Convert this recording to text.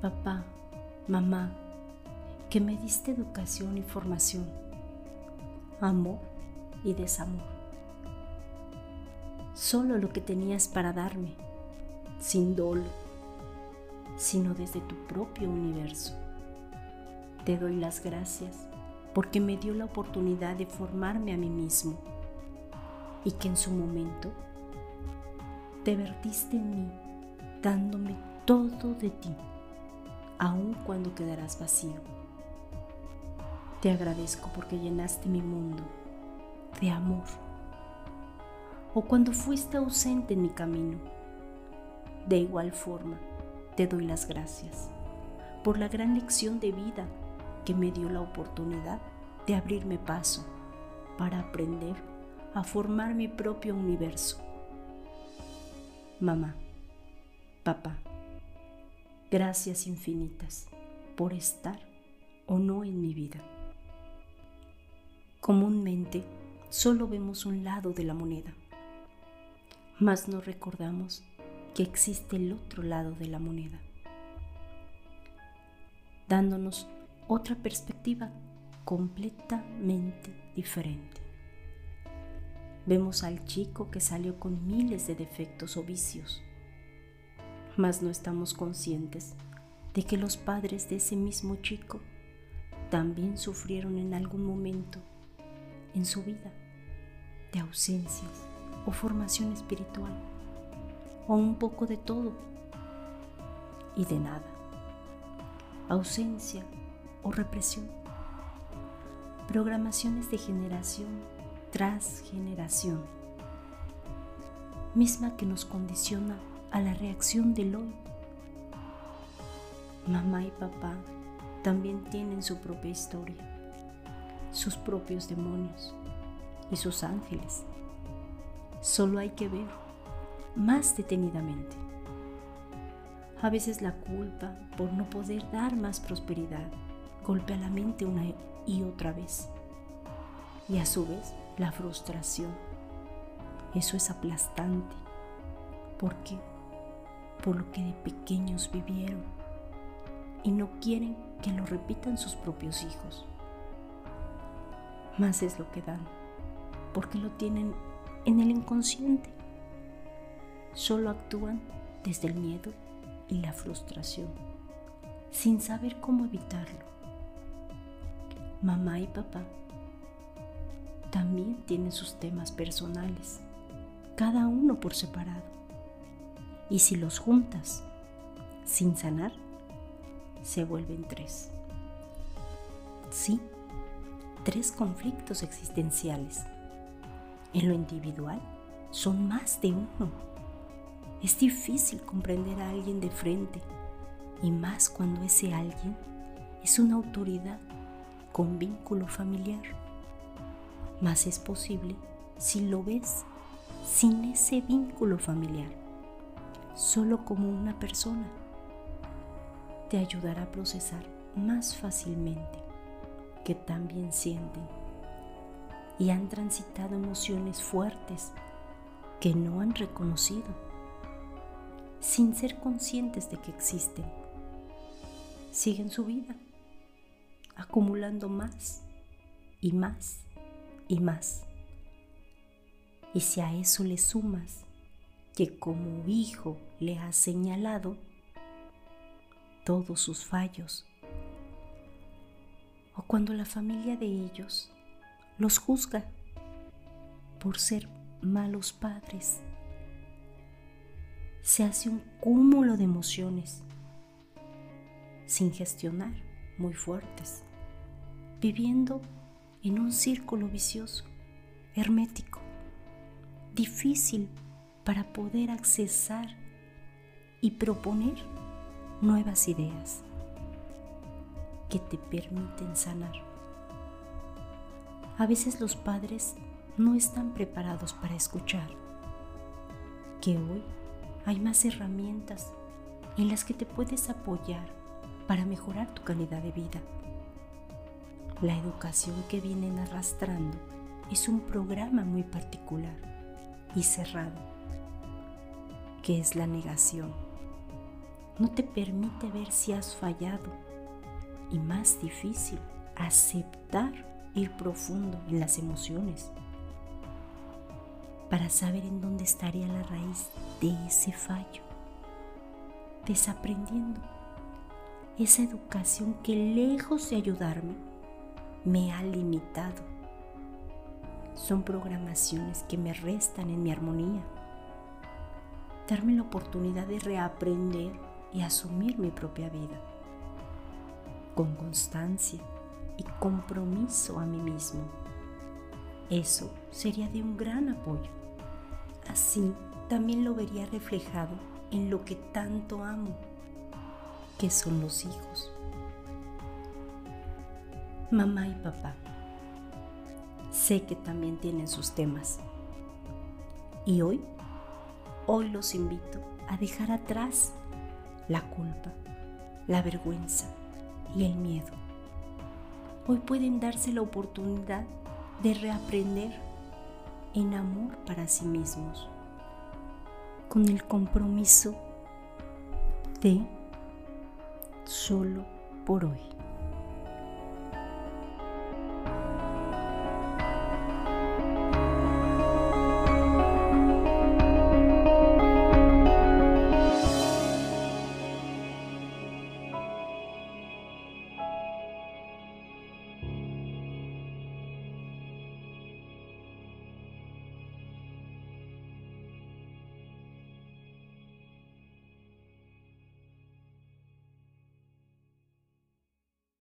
papá, mamá, que me diste educación y formación, amor y desamor. Solo lo que tenías para darme, sin dolo, sino desde tu propio universo. Te doy las gracias porque me dio la oportunidad de formarme a mí mismo y que en su momento te vertiste en mí dándome todo de ti, aun cuando quedarás vacío. Te agradezco porque llenaste mi mundo de amor. O cuando fuiste ausente en mi camino. De igual forma, te doy las gracias por la gran lección de vida que me dio la oportunidad de abrirme paso para aprender a formar mi propio universo. Mamá, papá, gracias infinitas por estar o no en mi vida. Comúnmente solo vemos un lado de la moneda, mas no recordamos que existe el otro lado de la moneda, dándonos otra perspectiva completamente diferente. Vemos al chico que salió con miles de defectos o vicios, mas no estamos conscientes de que los padres de ese mismo chico también sufrieron en algún momento en su vida de ausencias o formación espiritual o un poco de todo y de nada, ausencia o represión, programaciones de generación tras generación, misma que nos condiciona a la reacción del hoy. Mamá y papá también tienen su propia historia, sus propios demonios y sus ángeles. Solo hay que ver más detenidamente. A veces la culpa por no poder dar más prosperidad golpea la mente una y otra vez. Y a su vez la frustración. Eso es aplastante. ¿Por qué? Por lo que de pequeños vivieron y no quieren que lo repitan sus propios hijos. Más es lo que dan, porque lo tienen en el inconsciente. Solo actúan desde el miedo y la frustración, sin saber cómo evitarlo. Mamá y papá también tienen sus temas personales, cada uno por separado. Y si los juntas sin sanar, se vuelven tres. Sí, tres conflictos existenciales. En lo individual son más de uno. Es difícil comprender a alguien de frente y más cuando ese alguien es una autoridad con vínculo familiar. Más es posible si lo ves sin ese vínculo familiar, solo como una persona te ayudará a procesar más fácilmente que también sienten y han transitado emociones fuertes que no han reconocido sin ser conscientes de que existen. Siguen su vida acumulando más y más y más. Y si a eso le sumas que como hijo le has señalado todos sus fallos. O cuando la familia de ellos los juzga por ser malos padres. Se hace un cúmulo de emociones sin gestionar muy fuertes, viviendo en un círculo vicioso, hermético, difícil para poder accesar y proponer nuevas ideas que te permiten sanar. A veces los padres no están preparados para escuchar que hoy hay más herramientas en las que te puedes apoyar para mejorar tu calidad de vida. La educación que vienen arrastrando es un programa muy particular y cerrado, que es la negación no te permite ver si has fallado y más difícil, aceptar ir profundo en las emociones para saber en dónde estaría la raíz de ese fallo, desaprendiendo esa educación que lejos de ayudarme, me ha limitado. Son programaciones que me restan en mi armonía. Darme la oportunidad de reaprender y asumir mi propia vida con constancia y compromiso a mí mismo. Eso sería de un gran apoyo. Así también lo vería reflejado en lo que tanto amo, que son los hijos. Mamá y papá, sé que también tienen sus temas. Y hoy, hoy los invito a dejar atrás la culpa, la vergüenza y el miedo. Hoy pueden darse la oportunidad de reaprender en amor para sí mismos, con el compromiso de solo por hoy.